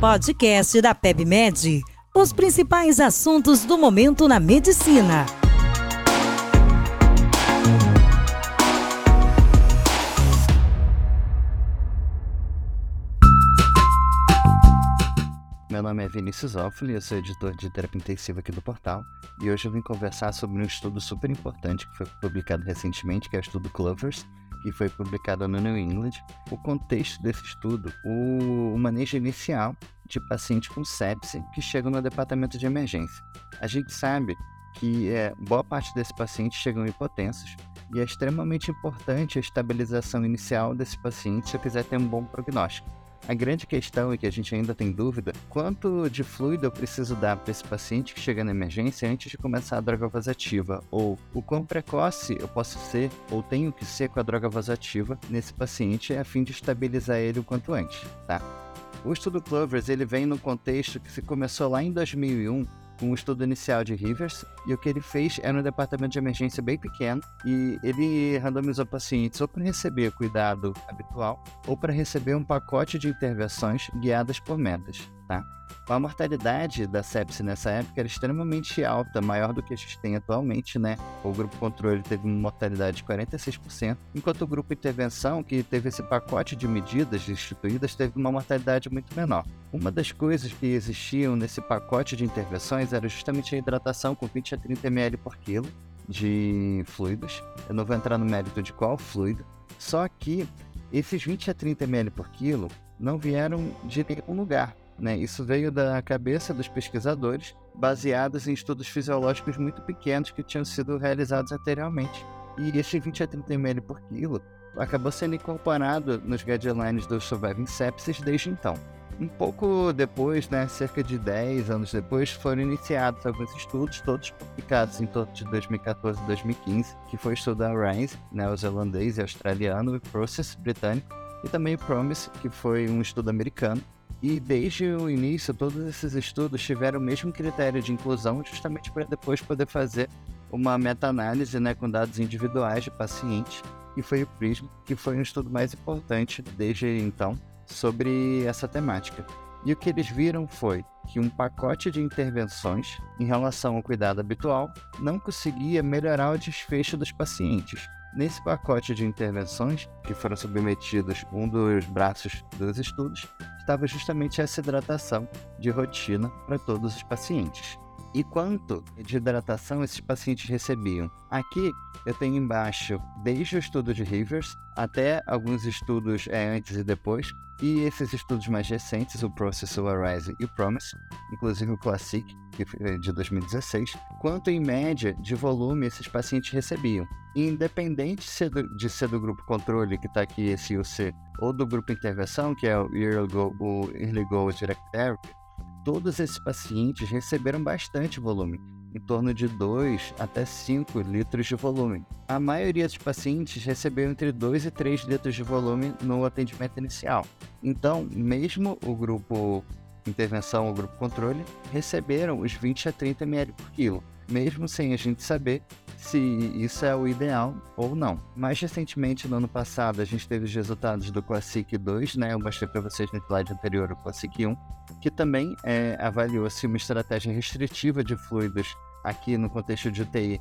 Podcast da PebMed. Os principais assuntos do momento na medicina. Meu nome é Vinícius Offoli, eu sou editor de terapia intensiva aqui do portal, e hoje eu vim conversar sobre um estudo super importante que foi publicado recentemente, que é o estudo Clovers, que foi publicado no New England. O contexto desse estudo, o, o manejo inicial de pacientes com sepse que chegam no departamento de emergência. A gente sabe que é, boa parte desses pacientes chegam hipotensos, e é extremamente importante a estabilização inicial desse paciente se eu quiser ter um bom prognóstico. A grande questão é que a gente ainda tem dúvida quanto de fluido eu preciso dar para esse paciente que chega na emergência antes de começar a droga vasativa, ou o quão precoce eu posso ser ou tenho que ser com a droga vasativa nesse paciente a fim de estabilizar ele o quanto antes, tá? O estudo Clovers ele vem no contexto que se começou lá em 2001 com um estudo inicial de Rivers, e o que ele fez era um departamento de emergência bem pequeno, e ele randomizou pacientes ou para receber cuidado habitual, ou para receber um pacote de intervenções guiadas por metas, tá? A mortalidade da sepse nessa época era extremamente alta, maior do que a gente tem atualmente, né? O grupo controle teve uma mortalidade de 46%, enquanto o grupo intervenção, que teve esse pacote de medidas instituídas, teve uma mortalidade muito menor. Uma das coisas que existiam nesse pacote de intervenções era justamente a hidratação com 20 a 30 ml por quilo de fluidos. Eu não vou entrar no mérito de qual fluido, só que esses 20 a 30 ml por quilo não vieram de nenhum lugar. Né? Isso veio da cabeça dos pesquisadores, baseados em estudos fisiológicos muito pequenos que tinham sido realizados anteriormente. E esse 20 a 30 ml por quilo acabou sendo incorporado nos guidelines do Surviving Sepsis desde então. Um pouco depois, né, cerca de 10 anos depois, foram iniciados alguns estudos, todos publicados em torno de 2014 e 2015, que foi o estudo da Rise, neozelandês e australiano, e Process, britânico, e também o Promise, que foi um estudo americano, e desde o início, todos esses estudos tiveram o mesmo critério de inclusão, justamente para depois poder fazer uma meta-análise né, com dados individuais de pacientes, e foi o PRISM, que foi um estudo mais importante desde então sobre essa temática. E o que eles viram foi que um pacote de intervenções em relação ao cuidado habitual não conseguia melhorar o desfecho dos pacientes. Nesse pacote de intervenções, que foram submetidos um dos braços dos estudos, estava justamente essa hidratação de rotina para todos os pacientes. E quanto de hidratação esses pacientes recebiam? Aqui eu tenho embaixo desde o estudo de Rivers até alguns estudos é, antes e depois, e esses estudos mais recentes, o Process, Arise e o Promise, inclusive o Classic, é de 2016, quanto em média de volume esses pacientes recebiam. Independente de ser do grupo controle, que está aqui esse UC, ou do grupo intervenção, que é o Early Go, o Early Go Direct Therapy, todos esses pacientes receberam bastante volume, em torno de 2 até 5 litros de volume. A maioria dos pacientes recebeu entre 2 e 3 litros de volume no atendimento inicial. Então, mesmo o grupo intervenção ou grupo controle receberam os 20 a 30 ml por quilo, mesmo sem a gente saber se isso é o ideal ou não. Mais recentemente, no ano passado, a gente teve os resultados do Classic 2, né? Eu mostrei para vocês no slide anterior o Classic 1, que também é, avaliou-se uma estratégia restritiva de fluidos aqui no contexto de UTI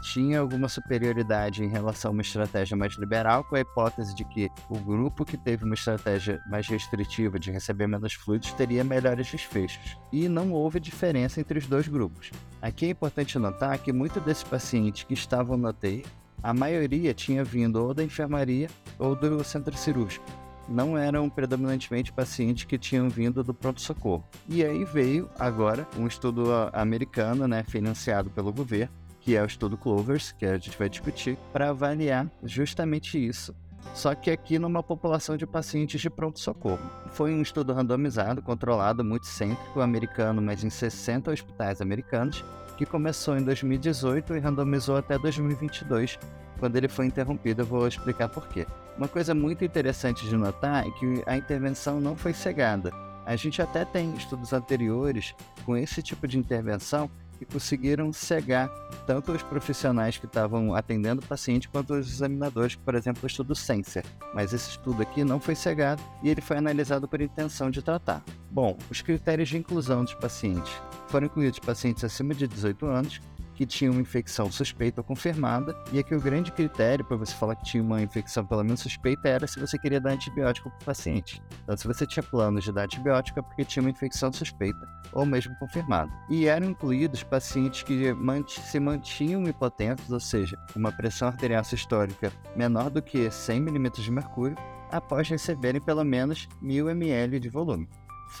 tinha alguma superioridade em relação a uma estratégia mais liberal, com a hipótese de que o grupo que teve uma estratégia mais restritiva de receber menos fluidos teria melhores desfechos. E não houve diferença entre os dois grupos. Aqui é importante notar que muitos desses pacientes que estavam na TI, a maioria tinha vindo ou da enfermaria ou do centro cirúrgico não eram predominantemente pacientes que tinham vindo do pronto-socorro. E aí veio agora um estudo americano, né, financiado pelo governo, que é o estudo Clovers, que a gente vai discutir, para avaliar justamente isso. Só que aqui numa população de pacientes de pronto-socorro. Foi um estudo randomizado, controlado, multicêntrico, americano, mas em 60 hospitais americanos, que começou em 2018 e randomizou até 2022, quando ele foi interrompido. Eu vou explicar por quê. Uma coisa muito interessante de notar é que a intervenção não foi cegada. A gente até tem estudos anteriores com esse tipo de intervenção e conseguiram cegar tanto os profissionais que estavam atendendo o paciente quanto os examinadores, por exemplo, o estudo Sensor. Mas esse estudo aqui não foi cegado e ele foi analisado por intenção de tratar. Bom, os critérios de inclusão dos pacientes foram incluídos pacientes acima de 18 anos que tinha uma infecção suspeita ou confirmada, e aqui o grande critério para você falar que tinha uma infecção pelo menos suspeita era se você queria dar antibiótico para o paciente. Então, se você tinha planos de dar antibiótico é porque tinha uma infecção suspeita ou mesmo confirmada. E eram incluídos pacientes que se mantinham hipotensos, ou seja, uma pressão arterial sistólica menor do que 100 mm de mercúrio, após receberem pelo menos 1000 ml de volume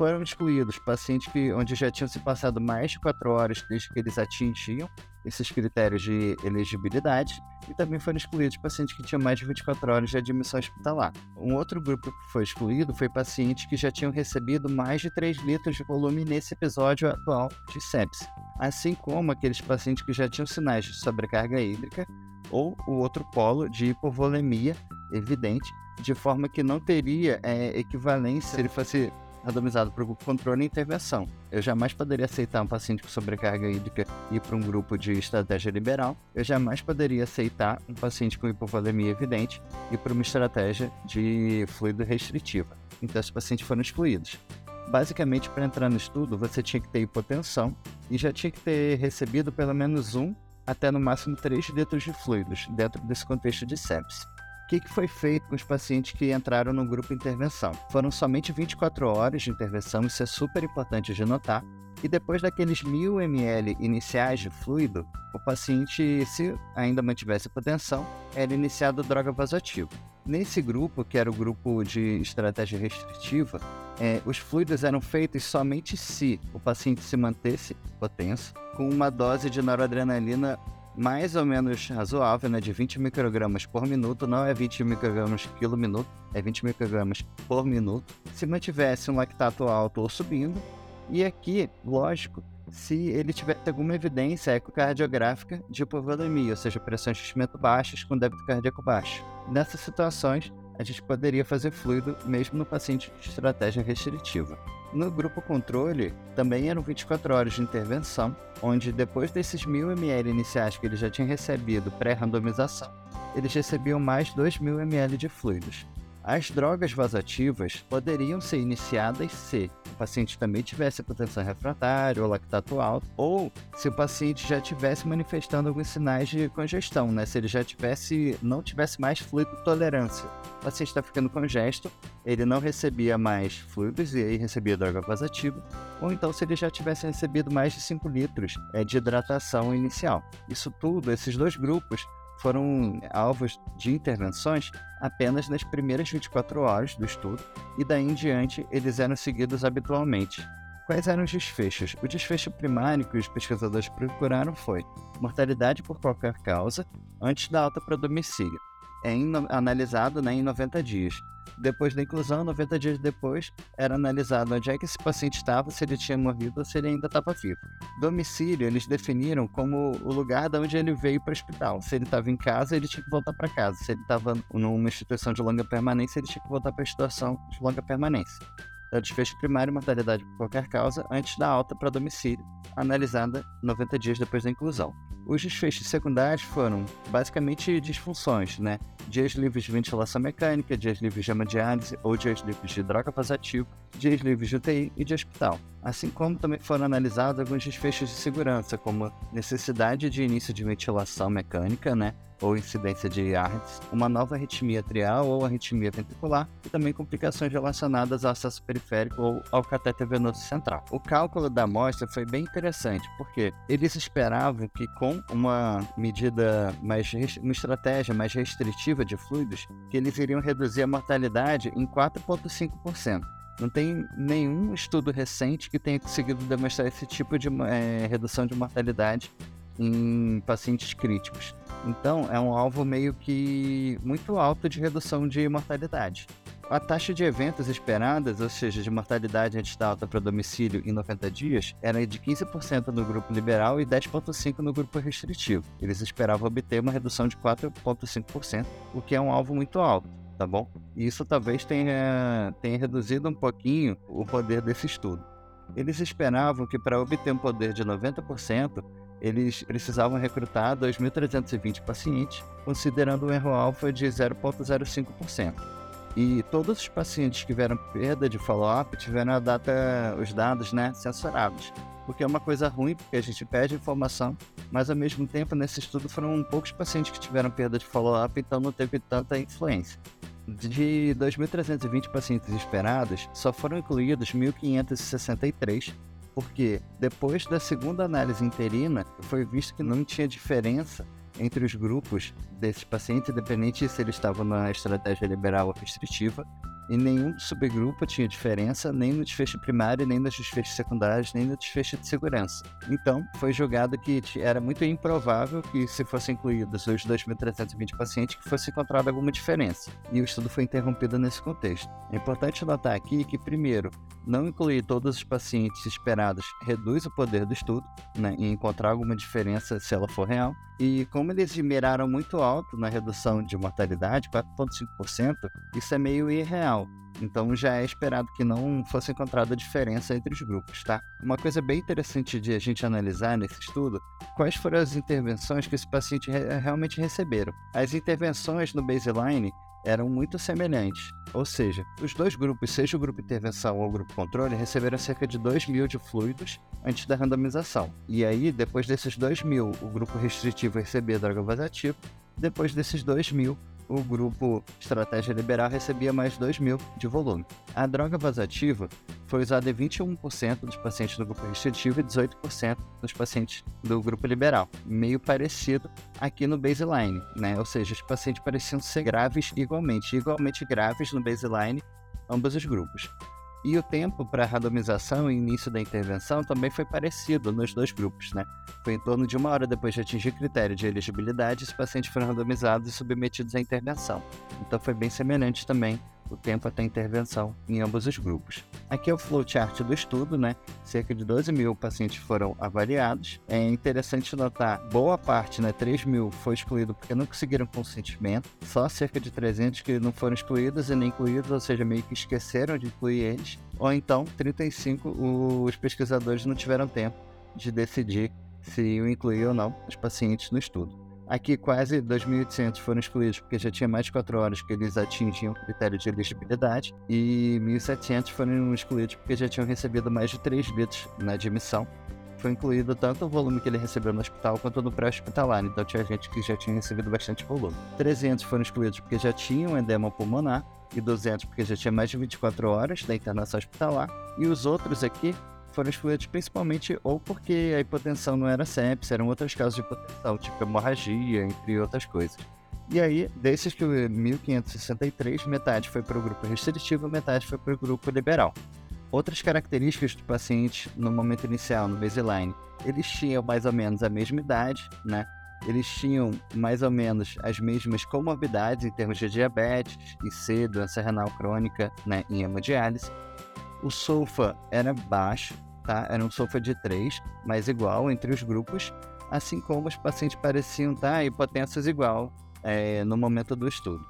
foram excluídos pacientes que, onde já tinham se passado mais de 4 horas desde que eles atingiam esses critérios de elegibilidade e também foram excluídos pacientes que tinham mais de 24 horas de admissão hospitalar. Um outro grupo que foi excluído foi pacientes que já tinham recebido mais de 3 litros de volume nesse episódio atual de sepsis, assim como aqueles pacientes que já tinham sinais de sobrecarga hídrica ou o outro polo de hipovolemia evidente, de forma que não teria é, equivalência se ele fosse randomizado para o controle e intervenção. Eu jamais poderia aceitar um paciente com sobrecarga hídrica e ir para um grupo de estratégia liberal. Eu jamais poderia aceitar um paciente com hipovolemia evidente e para uma estratégia de fluido restritiva. Então, esses pacientes foram excluídos. Basicamente, para entrar no estudo, você tinha que ter hipotensão e já tinha que ter recebido pelo menos um até no máximo 3 litros de fluidos dentro desse contexto de sepsis que, que foi feito com os pacientes que entraram no grupo intervenção? Foram somente 24 horas de intervenção, isso é super importante de notar. E depois daqueles 1000 ml iniciais de fluido, o paciente, se ainda mantivesse hipotensão, era iniciado droga vasoativa. Nesse grupo, que era o grupo de estratégia restritiva, é, os fluidos eram feitos somente se o paciente se mantesse hipotenso, com uma dose de noradrenalina mais ou menos razoável, né, de 20 microgramas por minuto, não é 20 microgramas quilo minuto, é 20 microgramas por minuto, se mantivesse um lactato alto ou subindo, e aqui, lógico, se ele tivesse alguma evidência ecocardiográfica de hipovolemia, ou seja, pressões de enchimento baixas com débito cardíaco baixo. Nessas situações, a gente poderia fazer fluido mesmo no paciente de estratégia restritiva. No grupo controle, também eram 24 horas de intervenção, onde depois desses 1000 ml iniciais que ele já tinha recebido pré-randomização, eles recebiam mais 2000 ml de fluidos. As drogas vasativas poderiam ser iniciadas se o paciente também tivesse hipotensão refratária ou lactato alto, ou se o paciente já tivesse manifestando alguns sinais de congestão, né? Se ele já tivesse, não tivesse mais fluido tolerância. O paciente está ficando congesto, ele não recebia mais fluidos e aí recebia droga vasativa, ou então se ele já tivesse recebido mais de 5 litros é, de hidratação inicial. Isso tudo, esses dois grupos, foram alvos de intervenções apenas nas primeiras 24 horas do estudo e daí em diante eles eram seguidos habitualmente. Quais eram os desfechos? O desfecho primário que os pesquisadores procuraram foi mortalidade por qualquer causa antes da alta para domicílio é analisado né, em 90 dias. Depois da inclusão, 90 dias depois, era analisado onde é que esse paciente estava, se ele tinha morrido ou se ele ainda estava vivo. Domicílio, eles definiram como o lugar de onde ele veio para o hospital. Se ele estava em casa, ele tinha que voltar para casa. Se ele estava numa instituição de longa permanência, ele tinha que voltar para a instituição de longa permanência. Então, desfecho primário, mortalidade por qualquer causa, antes da alta para domicílio, analisada 90 dias depois da inclusão. Os desfechos secundários foram basicamente disfunções, né? Dias livres de ventilação mecânica, dias livres de hemodiálise ou dias livres de droga vasativa, dias livres de UTI e de hospital. Assim como também foram analisados alguns desfechos de segurança, como necessidade de início de ventilação mecânica, né? Ou incidência de ARDS, uma nova arritmia atrial ou arritmia ventricular e também complicações relacionadas ao acesso periférico ou ao catéter venoso central. O cálculo da amostra foi bem interessante, porque eles esperavam que com uma medida mais uma estratégia mais restritiva de fluidos, que eles iriam reduzir a mortalidade em 4,5%. Não tem nenhum estudo recente que tenha conseguido demonstrar esse tipo de é, redução de mortalidade em pacientes críticos. Então, é um alvo meio que muito alto de redução de mortalidade. A taxa de eventos esperadas, ou seja, de mortalidade antes da alta para domicílio em 90 dias, era de 15% no grupo liberal e 10,5% no grupo restritivo. Eles esperavam obter uma redução de 4,5%, o que é um alvo muito alto, tá bom? E isso talvez tenha, tenha reduzido um pouquinho o poder desse estudo. eles esperavam que para obter um poder de 90%, eles precisavam recrutar 2.320 pacientes, considerando um erro alfa de 0,05%. E todos os pacientes que tiveram perda de follow-up tiveram data, os dados né, censurados. Porque é uma coisa ruim, porque a gente perde informação, mas ao mesmo tempo, nesse estudo, foram poucos pacientes que tiveram perda de follow-up, então não teve tanta influência. De 2.320 pacientes esperados, só foram incluídos 1.563, porque depois da segunda análise interina, foi visto que não tinha diferença entre os grupos desses pacientes, independente se eles estavam na estratégia liberal ou restritiva, e nenhum subgrupo tinha diferença, nem no desfecho primário, nem nos desfechos secundários, nem no desfecho de segurança. Então, foi julgado que era muito improvável que, se fossem incluídos os 2.320 pacientes, que fosse encontrada alguma diferença. E o estudo foi interrompido nesse contexto. É importante notar aqui que, primeiro, não incluir todos os pacientes esperados reduz o poder do estudo, né, encontrar alguma diferença se ela for real. E como eles miraram muito alto na redução de mortalidade, 4,5%, isso é meio irreal. Então já é esperado que não fosse encontrada diferença entre os grupos, tá? Uma coisa bem interessante de a gente analisar nesse estudo, quais foram as intervenções que esse paciente re realmente receberam. As intervenções no baseline eram muito semelhantes. Ou seja, os dois grupos, seja o grupo intervenção ou o grupo controle, receberam cerca de 2 mil de fluidos antes da randomização. E aí, depois desses 2 mil, o grupo restritivo recebia droga vasativa. Depois desses 2 mil, o grupo Estratégia Liberal recebia mais 2 mil de volume. A droga vasativa foi usada em 21% dos pacientes do grupo restritivo e 18% dos pacientes do grupo liberal. Meio parecido aqui no baseline, né? Ou seja, os pacientes pareciam ser graves igualmente, igualmente graves no baseline, ambos os grupos. E o tempo para randomização e início da intervenção também foi parecido nos dois grupos, né? Foi em torno de uma hora depois de atingir critério de elegibilidade, os pacientes foram randomizados e submetidos à intervenção. Então foi bem semelhante também o tempo até intervenção em ambos os grupos. Aqui é o flowchart do estudo, né? Cerca de 12 mil pacientes foram avaliados. É interessante notar, boa parte, né? 3 mil foi excluído porque não conseguiram consentimento. Só cerca de 300 que não foram excluídos e nem incluídos, ou seja, meio que esqueceram de incluir eles. Ou então, 35 os pesquisadores não tiveram tempo de decidir se iam incluir ou não os pacientes no estudo. Aqui, quase 2.800 foram excluídos porque já tinha mais de 4 horas que eles atingiam o critério de elegibilidade, e 1.700 foram excluídos porque já tinham recebido mais de 3 bits na admissão. Foi incluído tanto o volume que ele recebeu no hospital quanto no pré-hospitalar, então tinha gente que já tinha recebido bastante volume. 300 foram excluídos porque já tinham edema pulmonar, e 200 porque já tinha mais de 24 horas da internação hospitalar, e os outros aqui foram excluídos principalmente ou porque a hipotensão não era sepsis, eram outros casos de hipotensão, tipo hemorragia, entre outras coisas. E aí, desses que 1563, metade foi para o grupo restritivo, metade foi para o grupo liberal. Outras características do paciente no momento inicial, no baseline, eles tinham mais ou menos a mesma idade, né? Eles tinham mais ou menos as mesmas comorbidades em termos de diabetes, IC, doença renal crônica, né, em hemodiálise o SOFA era baixo, tá? Era um SOFA de 3, mas igual entre os grupos, assim como os pacientes pareciam estar tá? hipotensas igual é, no momento do estudo.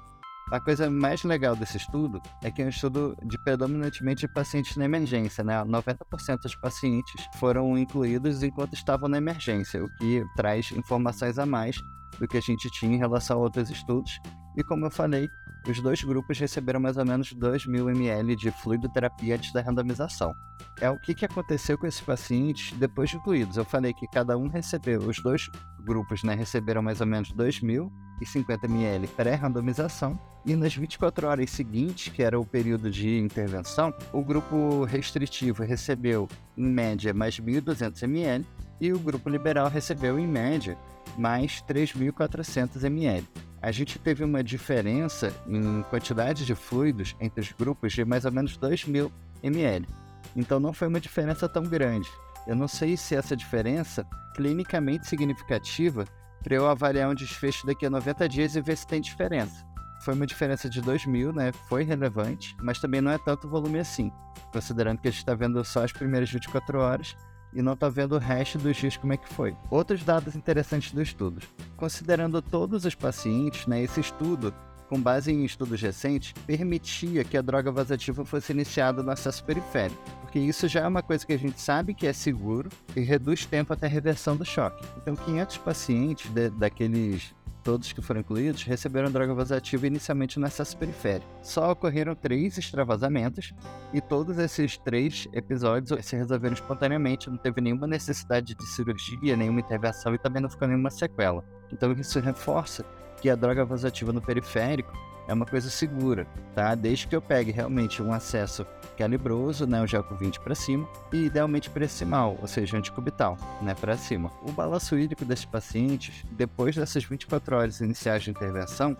A coisa mais legal desse estudo é que é um estudo de predominantemente pacientes na emergência, né? 90% dos pacientes foram incluídos enquanto estavam na emergência, o que traz informações a mais do que a gente tinha em relação a outros estudos. E como eu falei, os dois grupos receberam mais ou menos 2 mil ml de fluido terapia antes da randomização. É o que, que aconteceu com esses pacientes depois de incluídos. Eu falei que cada um recebeu, os dois grupos né, receberam mais ou menos 2.050 ml pré-randomização, e nas 24 horas seguintes, que era o período de intervenção, o grupo restritivo recebeu, em média, mais 1.200 ml, e o grupo liberal recebeu, em média, mais 3.400 ml a gente teve uma diferença em quantidade de fluidos entre os grupos de mais ou menos 2.000 ml. Então não foi uma diferença tão grande. Eu não sei se essa diferença clinicamente significativa para eu avaliar um desfecho daqui a 90 dias e ver se tem diferença. Foi uma diferença de 2.000, né? Foi relevante, mas também não é tanto volume assim, considerando que a gente está vendo só as primeiras 24 horas e não está vendo o resto dos dias como é que foi. Outros dados interessantes do estudo. Considerando todos os pacientes, né, esse estudo com base em estudos recentes, permitia que a droga vasativa fosse iniciada no acesso periférico, porque isso já é uma coisa que a gente sabe que é seguro e reduz tempo até a reversão do choque. Então, 500 pacientes de, daqueles todos que foram incluídos, receberam droga vasativa inicialmente no acesso periférico. Só ocorreram três extravasamentos e todos esses três episódios se resolveram espontaneamente, não teve nenhuma necessidade de cirurgia, nenhuma intervenção e também não ficou nenhuma sequela. Então isso reforça que a droga vasativa no periférico é uma coisa segura, tá? Desde que eu pegue realmente um acesso calibroso, né, o gel com 20 para cima, e idealmente pressimal, ou seja, anticubital, né, para cima. O balanço hídrico desses pacientes, depois dessas 24 horas iniciais de intervenção,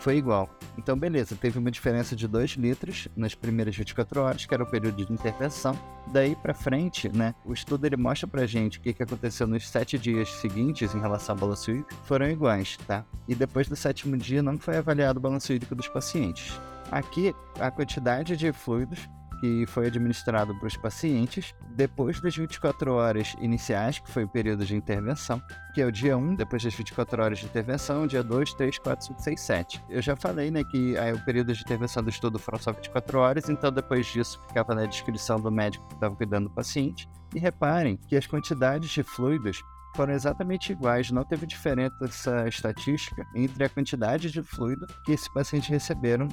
foi igual. Então, beleza, teve uma diferença de 2 litros nas primeiras 24 horas, que era o período de intervenção. Daí para frente, né, o estudo ele mostra pra gente o que, que aconteceu nos 7 dias seguintes em relação ao balanço hídrico, foram iguais, tá? E depois do sétimo dia não foi avaliado o balanço hídrico dos pacientes. Aqui, a quantidade de fluidos que foi administrado para os pacientes depois das 24 horas iniciais, que foi o período de intervenção, que é o dia 1, depois das 24 horas de intervenção, dia 2, 3, 4, 5, 6, 7. Eu já falei, né, que aí, o período de intervenção do estudo foram só 24 horas, então depois disso ficava na descrição do médico que estava cuidando do paciente. E reparem que as quantidades de fluidos foram exatamente iguais, não teve diferença estatística entre a quantidade de fluido que esses pacientes receberam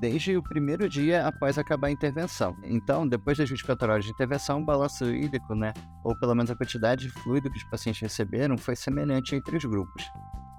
desde o primeiro dia após acabar a intervenção. Então, depois das 24 horas de intervenção, o balanço hídrico, né, ou pelo menos a quantidade de fluido que os pacientes receberam, foi semelhante entre os grupos.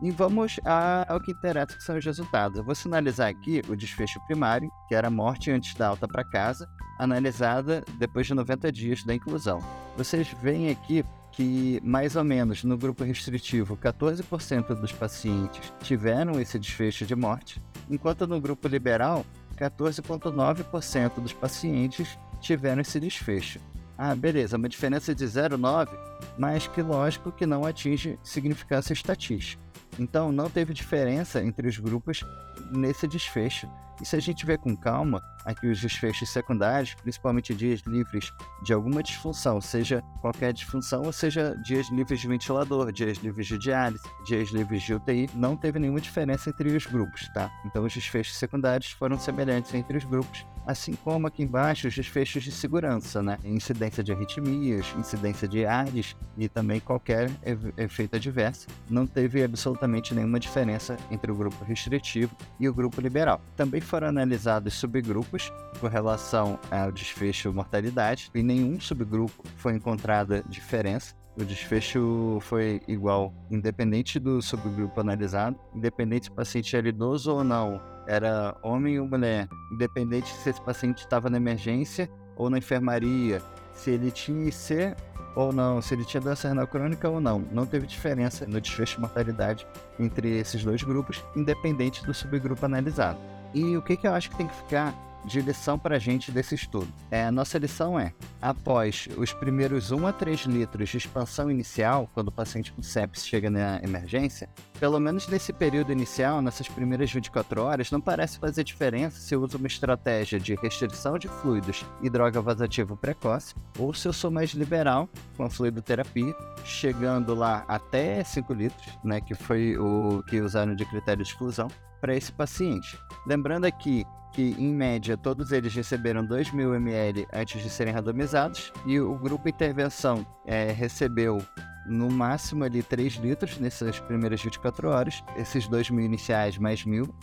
E vamos ao que interessa, que são os resultados. Eu vou sinalizar aqui o desfecho primário, que era a morte antes da alta para casa, analisada depois de 90 dias da inclusão. Vocês veem aqui que mais ou menos no grupo restritivo 14% dos pacientes tiveram esse desfecho de morte, enquanto no grupo liberal 14,9% dos pacientes tiveram esse desfecho. Ah, beleza, uma diferença de 0,9, mas que lógico que não atinge significância estatística. Então não teve diferença entre os grupos nesse desfecho. E se a gente ver com calma, aqui os desfechos secundários, principalmente dias livres de alguma disfunção, seja qualquer disfunção, ou seja dias livres de ventilador, dias livres de diálise, dias livres de UTI, não teve nenhuma diferença entre os grupos, tá? Então os desfechos secundários foram semelhantes entre os grupos, assim como aqui embaixo os desfechos de segurança, né? Incidência de arritmias, incidência de ARES e também qualquer efeito adverso. Não teve absolutamente nenhuma diferença entre o grupo restritivo e o grupo liberal. Também foram analisados subgrupos com relação ao desfecho mortalidade e nenhum subgrupo foi encontrada diferença. O desfecho foi igual, independente do subgrupo analisado, independente se o paciente era idoso ou não, era homem ou mulher, independente se esse paciente estava na emergência ou na enfermaria, se ele tinha IC ou não, se ele tinha doença renal crônica ou não. Não teve diferença no desfecho de mortalidade entre esses dois grupos, independente do subgrupo analisado. E o que, que eu acho que tem que ficar de lição para a gente desse estudo. É, a nossa lição é: após os primeiros 1 a 3 litros de expansão inicial, quando o paciente com sepsis chega na emergência, pelo menos nesse período inicial, nessas primeiras 24 horas, não parece fazer diferença se eu uso uma estratégia de restrição de fluidos e droga vasativa precoce, ou se eu sou mais liberal com a fluidoterapia, chegando lá até 5 litros, né, que foi o que usaram de critério de exclusão, para esse paciente. Lembrando aqui que, em média, todos eles receberam 2 mil ml antes de serem randomizados, e o grupo intervenção é, recebeu no máximo ali 3 litros nessas primeiras 24 horas, esses 2 mil iniciais mais mil,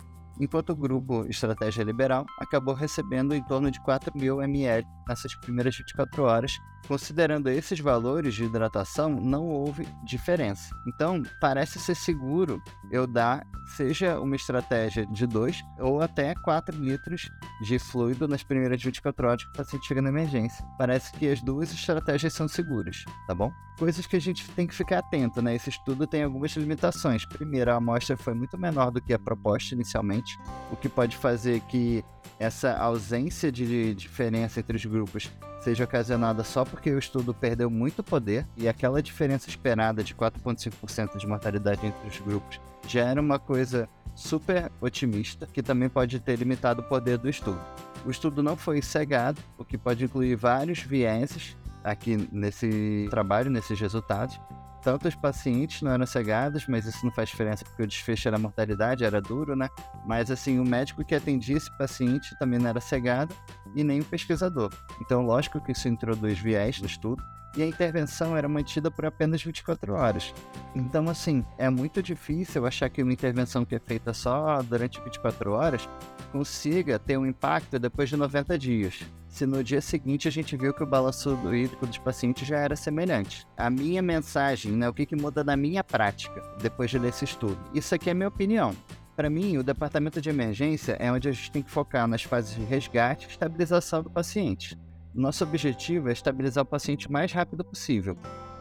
enquanto o grupo Estratégia Liberal acabou recebendo em torno de 4 mil ml nessas primeiras 24 horas. Considerando esses valores de hidratação, não houve diferença. Então, parece ser seguro eu dar, seja uma estratégia de 2 ou até 4 litros de fluido nas primeiras 24 horas que o paciente chega na emergência. Parece que as duas estratégias são seguras, tá bom? Coisas que a gente tem que ficar atento, né? Esse estudo tem algumas limitações. Primeiro, a amostra foi muito menor do que a proposta inicialmente, o que pode fazer que essa ausência de diferença entre os grupos seja ocasionada só porque o estudo perdeu muito poder e aquela diferença esperada de 4,5% de mortalidade entre os grupos já era uma coisa super otimista que também pode ter limitado o poder do estudo. O estudo não foi cegado, o que pode incluir vários vieses aqui nesse trabalho, nesses resultados, tanto os pacientes não eram cegados, mas isso não faz diferença porque o desfecho era mortalidade, era duro, né? Mas assim, o médico que atendia esse paciente também não era cegado e nem o pesquisador. Então, lógico que isso introduz viés no estudo, e a intervenção era mantida por apenas 24 horas. Então, assim, é muito difícil achar que uma intervenção que é feita só durante 24 horas consiga ter um impacto depois de 90 dias. Se no dia seguinte a gente viu que o balanço hídrico dos pacientes já era semelhante. A minha mensagem, né, o que, que muda na minha prática depois de ler esse estudo? Isso aqui é minha opinião. Para mim, o departamento de emergência é onde a gente tem que focar nas fases de resgate e estabilização do paciente. Nosso objetivo é estabilizar o paciente o mais rápido possível.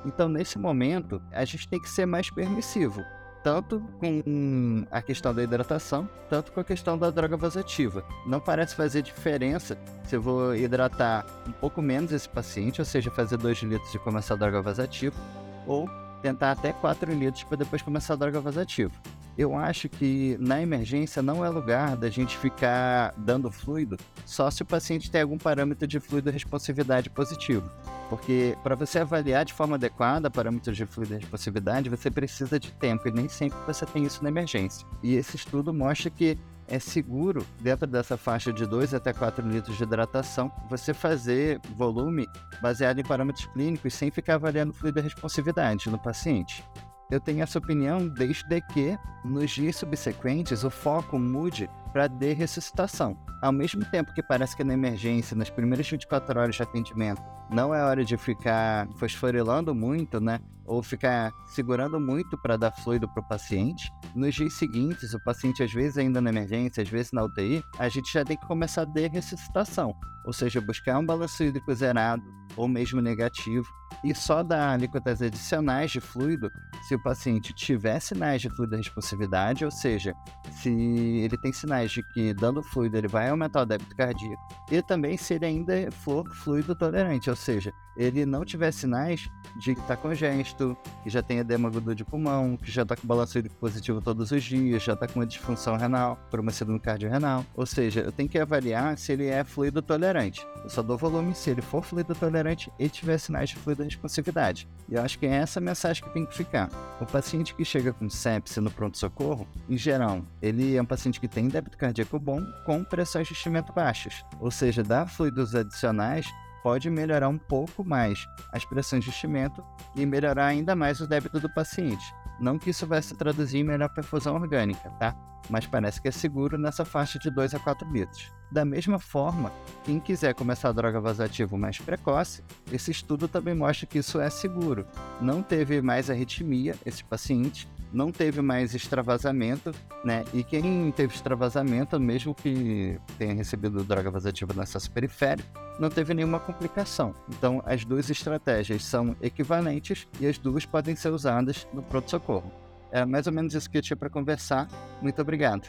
Então, nesse momento, a gente tem que ser mais permissivo, tanto com a questão da hidratação, tanto com a questão da droga vasativa. Não parece fazer diferença se eu vou hidratar um pouco menos esse paciente, ou seja, fazer 2 litros e começar a droga vasativa, ou tentar até 4 litros para depois começar a droga vasativa eu acho que na emergência não é lugar da gente ficar dando fluido só se o paciente tem algum parâmetro de fluido responsividade positivo. Porque para você avaliar de forma adequada parâmetros de fluido responsividade, você precisa de tempo e nem sempre você tem isso na emergência. E esse estudo mostra que é seguro, dentro dessa faixa de 2 até 4 litros de hidratação, você fazer volume baseado em parâmetros clínicos sem ficar avaliando fluido responsividade no paciente. Eu tenho essa opinião desde que, nos dias subsequentes, o foco mude para de ressuscitação. Ao mesmo tempo que parece que na emergência, nas primeiras 24 horas de atendimento, não é hora de ficar fosforilando muito, né? Ou ficar segurando muito para dar fluido para o paciente. Nos dias seguintes, o paciente às vezes ainda na emergência, às vezes na UTI, a gente já tem que começar a de ressuscitação. Ou seja, buscar um balanço hídrico zerado ou mesmo negativo e só dar alíquotas adicionais de fluido se o paciente tiver sinais de fluido responsividade, ou seja, se ele tem sinais de que dando fluido ele vai aumentar o débito cardíaco, e também se ele ainda for fluido tolerante, ou seja, ele não tiver sinais de que está congesto, que já tem edema agudo de pulmão, que já está com balanço positivo todos os dias, já está com uma disfunção renal, por uma síndrome cardiorrenal. Ou seja, eu tenho que avaliar se ele é fluido tolerante. Eu só dou volume se ele for fluido tolerante e tiver sinais de fluido responsividade. E eu acho que é essa mensagem que tem que ficar. O paciente que chega com sepse no pronto-socorro, em geral, ele é um paciente que tem débito cardíaco bom com pressões de enchimento baixas. Ou seja, dar fluidos adicionais pode melhorar um pouco mais as pressões de enchimento e melhorar ainda mais o débito do paciente. Não que isso vai se traduzir em melhor perfusão orgânica, tá? Mas parece que é seguro nessa faixa de 2 a 4 litros. Da mesma forma, quem quiser começar a droga vasativa mais precoce, esse estudo também mostra que isso é seguro. Não teve mais arritmia esse paciente, não teve mais extravasamento, né? E quem teve extravasamento, mesmo que tenha recebido droga vasativa no acesso periférico, não teve nenhuma complicação. Então, as duas estratégias são equivalentes e as duas podem ser usadas no pronto-socorro. É mais ou menos isso que eu tinha para conversar. Muito obrigado.